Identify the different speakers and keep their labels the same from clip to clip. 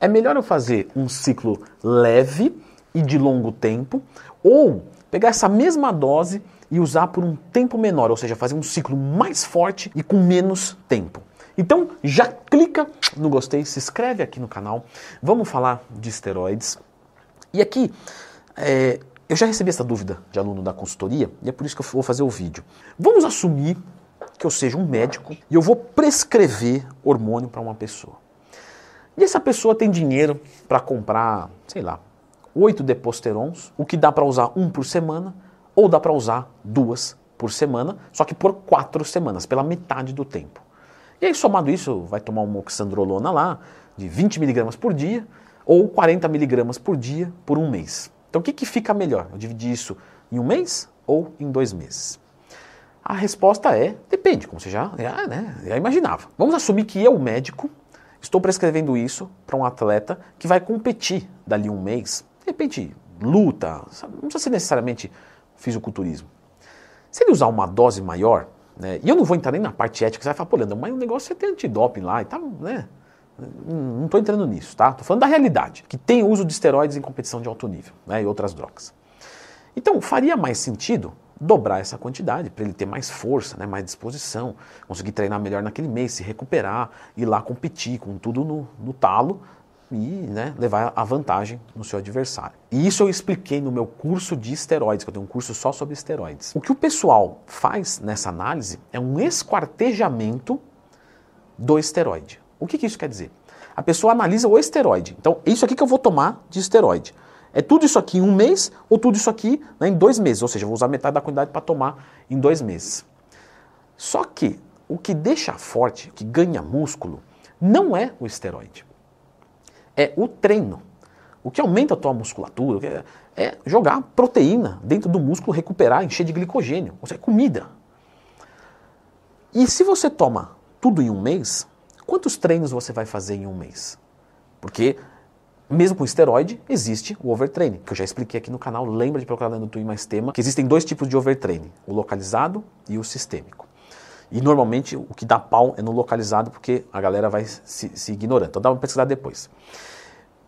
Speaker 1: É melhor eu fazer um ciclo leve e de longo tempo ou pegar essa mesma dose e usar por um tempo menor, ou seja, fazer um ciclo mais forte e com menos tempo. Então já clica no gostei, se inscreve aqui no canal. Vamos falar de esteroides. E aqui é, eu já recebi essa dúvida de aluno da consultoria e é por isso que eu vou fazer o vídeo. Vamos assumir que eu seja um médico e eu vou prescrever hormônio para uma pessoa. E essa pessoa tem dinheiro para comprar, sei lá, oito deposterons, o que dá para usar um por semana, ou dá para usar duas por semana, só que por quatro semanas, pela metade do tempo. E aí, somado isso, vai tomar uma oxandrolona lá, de 20 miligramas por dia, ou 40 miligramas por dia por um mês. Então, o que, que fica melhor? Eu dividir isso em um mês ou em dois meses? A resposta é, depende, como você já, já, né, já imaginava. Vamos assumir que eu, médico, estou prescrevendo isso para um atleta que vai competir dali um mês. De repente, luta, não precisa ser necessariamente fisiculturismo. Se ele usar uma dose maior, né? E eu não vou entrar nem na parte ética, você vai falar, pô, Leandro, mas o negócio é ter antidoping lá e tal, né? Não estou entrando nisso, tá? Estou falando da realidade, que tem uso de esteroides em competição de alto nível né, e outras drogas. Então, faria mais sentido dobrar essa quantidade para ele ter mais força, né, mais disposição, conseguir treinar melhor naquele mês, se recuperar, ir lá competir com tudo no, no talo e né, levar a vantagem no seu adversário. E isso eu expliquei no meu curso de esteroides, que eu tenho um curso só sobre esteroides. O que o pessoal faz nessa análise é um esquartejamento do esteroide. O que, que isso quer dizer? A pessoa analisa o esteroide. Então, isso aqui que eu vou tomar de esteroide. É tudo isso aqui em um mês ou tudo isso aqui né, em dois meses. Ou seja, eu vou usar metade da quantidade para tomar em dois meses. Só que o que deixa forte, o que ganha músculo, não é o esteroide é o treino. O que aumenta a tua musculatura é jogar proteína dentro do músculo, recuperar, encher de glicogênio. Ou seja, é comida. E se você toma tudo em um mês, quantos treinos você vai fazer em um mês? Porque mesmo com esteroide, existe o overtraining, que eu já expliquei aqui no canal. Lembra de procurar no Twin mais tema, que existem dois tipos de overtraining, o localizado e o sistêmico. E normalmente o que dá pau é no localizado, porque a galera vai se, se ignorando. Então dá uma pesquisar depois.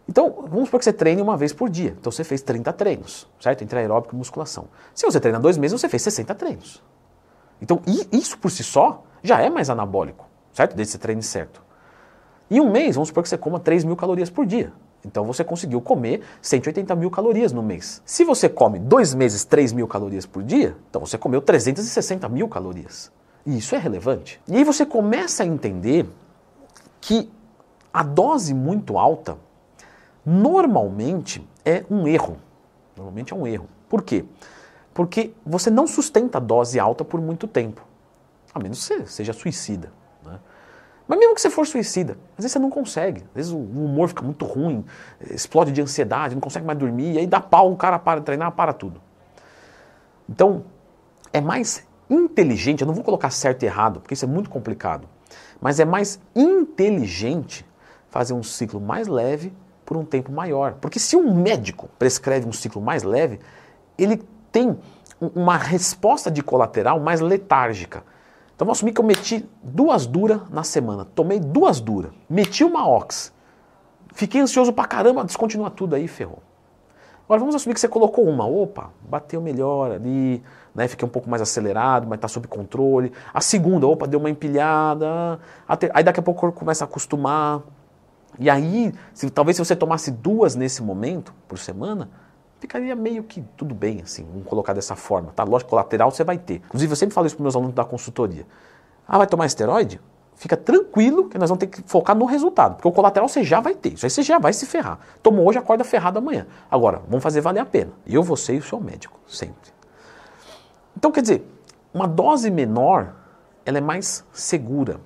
Speaker 1: Então, vamos supor que você treine uma vez por dia. Então você fez 30 treinos, certo? Entre aeróbico e musculação. Se você treina dois meses, você fez 60 treinos. Então, isso por si só já é mais anabólico, certo? Desde que você treine certo. Em um mês, vamos supor que você coma 3 mil calorias por dia. Então você conseguiu comer 180 mil calorias no mês. Se você come dois meses 3 mil calorias por dia, então você comeu 360 mil calorias. E isso é relevante. E aí você começa a entender que a dose muito alta normalmente é um erro. Normalmente é um erro. Por quê? Porque você não sustenta a dose alta por muito tempo. A menos que você seja suicida. Mas mesmo que você for suicida, às vezes você não consegue. Às vezes o humor fica muito ruim, explode de ansiedade, não consegue mais dormir, e aí dá pau, o cara para de treinar, para tudo. Então, é mais inteligente, eu não vou colocar certo e errado, porque isso é muito complicado, mas é mais inteligente fazer um ciclo mais leve por um tempo maior. Porque se um médico prescreve um ciclo mais leve, ele tem uma resposta de colateral mais letárgica. Então vamos assumir que eu meti duas duras na semana, tomei duas duras, meti uma ox, fiquei ansioso pra caramba, descontinua tudo aí, ferrou. Agora vamos assumir que você colocou uma, opa, bateu melhor ali, né, fiquei um pouco mais acelerado, mas está sob controle. A segunda, opa, deu uma empilhada. Aí daqui a pouco começa a acostumar. E aí, se, talvez se você tomasse duas nesse momento, por semana, ficaria meio que tudo bem, assim, vamos colocar dessa forma, tá? Lógico, colateral você vai ter. Inclusive, eu sempre falo isso para meus alunos da consultoria. Ah, vai tomar esteroide? Fica tranquilo que nós vamos ter que focar no resultado, porque o colateral você já vai ter, isso aí você já vai se ferrar. Tomou hoje, acorda ferrado amanhã. Agora, vamos fazer valer a pena. Eu, você e o seu médico, sempre. Então, quer dizer, uma dose menor, ela é mais segura.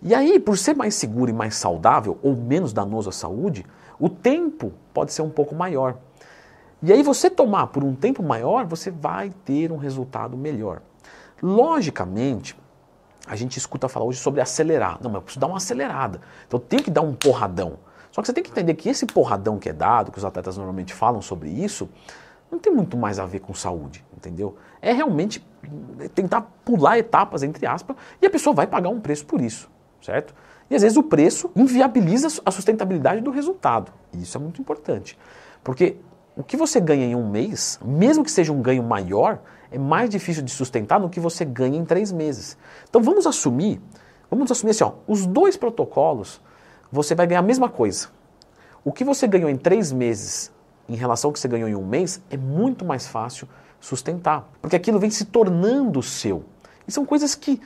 Speaker 1: E aí, por ser mais seguro e mais saudável, ou menos danoso à saúde, o tempo pode ser um pouco maior. E aí, você tomar por um tempo maior, você vai ter um resultado melhor. Logicamente, a gente escuta falar hoje sobre acelerar. Não, mas eu preciso dar uma acelerada. Então eu tenho que dar um porradão. Só que você tem que entender que esse porradão que é dado, que os atletas normalmente falam sobre isso, não tem muito mais a ver com saúde, entendeu? É realmente tentar pular etapas, entre aspas, e a pessoa vai pagar um preço por isso, certo? E às vezes o preço inviabiliza a sustentabilidade do resultado. E isso é muito importante. Porque o que você ganha em um mês, mesmo que seja um ganho maior, é mais difícil de sustentar do que você ganha em três meses. Então vamos assumir, vamos assumir assim, ó, os dois protocolos, você vai ganhar a mesma coisa. O que você ganhou em três meses em relação ao que você ganhou em um mês é muito mais fácil sustentar, porque aquilo vem se tornando seu. E são coisas que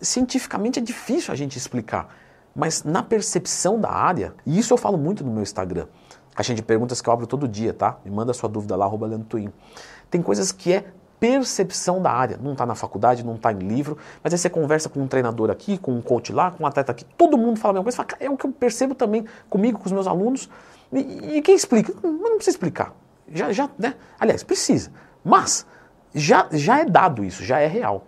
Speaker 1: cientificamente é difícil a gente explicar, mas na percepção da área, e isso eu falo muito no meu Instagram, caixinha de perguntas que eu abro todo dia, tá? Me manda sua dúvida lá, arroba Tem coisas que é percepção da área. Não está na faculdade, não está em livro, mas aí você conversa com um treinador aqui, com um coach lá, com um atleta aqui, todo mundo fala a mesma coisa. Fala, é o que eu percebo também comigo, com os meus alunos. E, e quem explica? Mas não precisa explicar. Já, já, né? Aliás, precisa. Mas já, já é dado isso, já é real.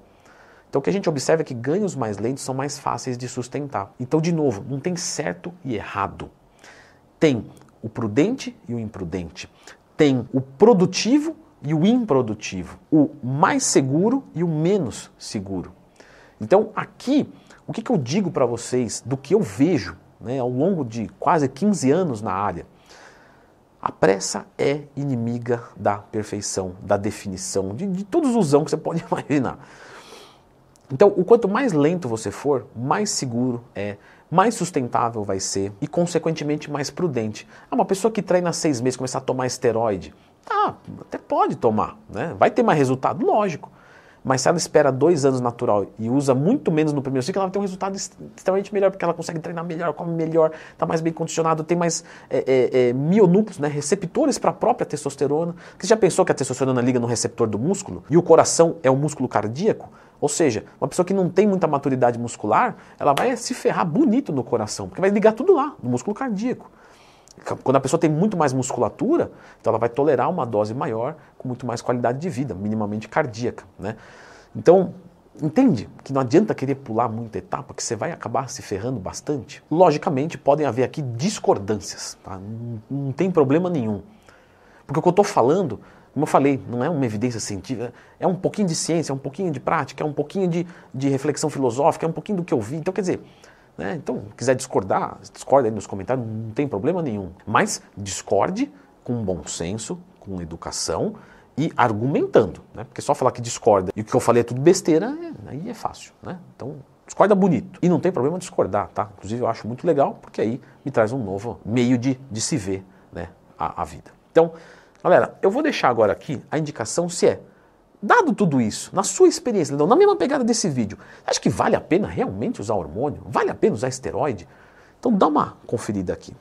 Speaker 1: Então o que a gente observa é que ganhos mais lentos são mais fáceis de sustentar. Então, de novo, não tem certo e errado. Tem o prudente e o imprudente. Tem o produtivo e o improdutivo, o mais seguro e o menos seguro. Então, aqui, o que, que eu digo para vocês do que eu vejo né, ao longo de quase 15 anos na área? A pressa é inimiga da perfeição, da definição, de, de todos os que você pode imaginar. Então, o quanto mais lento você for, mais seguro é, mais sustentável vai ser e, consequentemente, mais prudente. Ah, uma pessoa que treina seis meses começar a tomar esteroide, ah, até pode tomar, né? Vai ter mais resultado, lógico. Mas se ela espera dois anos natural e usa muito menos no primeiro ciclo, ela vai ter um resultado extremamente melhor, porque ela consegue treinar melhor, come melhor, está mais bem condicionado, tem mais é, é, é, né, receptores para a própria testosterona. Você já pensou que a testosterona liga no receptor do músculo? E o coração é o músculo cardíaco? Ou seja, uma pessoa que não tem muita maturidade muscular, ela vai se ferrar bonito no coração, porque vai ligar tudo lá, no músculo cardíaco. Quando a pessoa tem muito mais musculatura, então ela vai tolerar uma dose maior com muito mais qualidade de vida, minimamente cardíaca. Né? Então, entende que não adianta querer pular muita etapa, que você vai acabar se ferrando bastante. Logicamente, podem haver aqui discordâncias, tá? não, não tem problema nenhum. Porque o que eu estou falando, como eu falei, não é uma evidência científica, é um pouquinho de ciência, é um pouquinho de prática, é um pouquinho de, de reflexão filosófica, é um pouquinho do que eu vi. Então, quer dizer, né? Então, quiser discordar, discorda aí nos comentários, não tem problema nenhum. Mas discorde com bom senso, com educação e argumentando. Né? Porque só falar que discorda e o que eu falei é tudo besteira, é, aí é fácil. Né? Então, discorda bonito. E não tem problema discordar, tá? Inclusive, eu acho muito legal, porque aí me traz um novo meio de, de se ver né, a, a vida. Então, galera, eu vou deixar agora aqui a indicação se é Dado tudo isso, na sua experiência, na mesma pegada desse vídeo, acha que vale a pena realmente usar hormônio? Vale a pena usar esteroide? Então dá uma conferida aqui.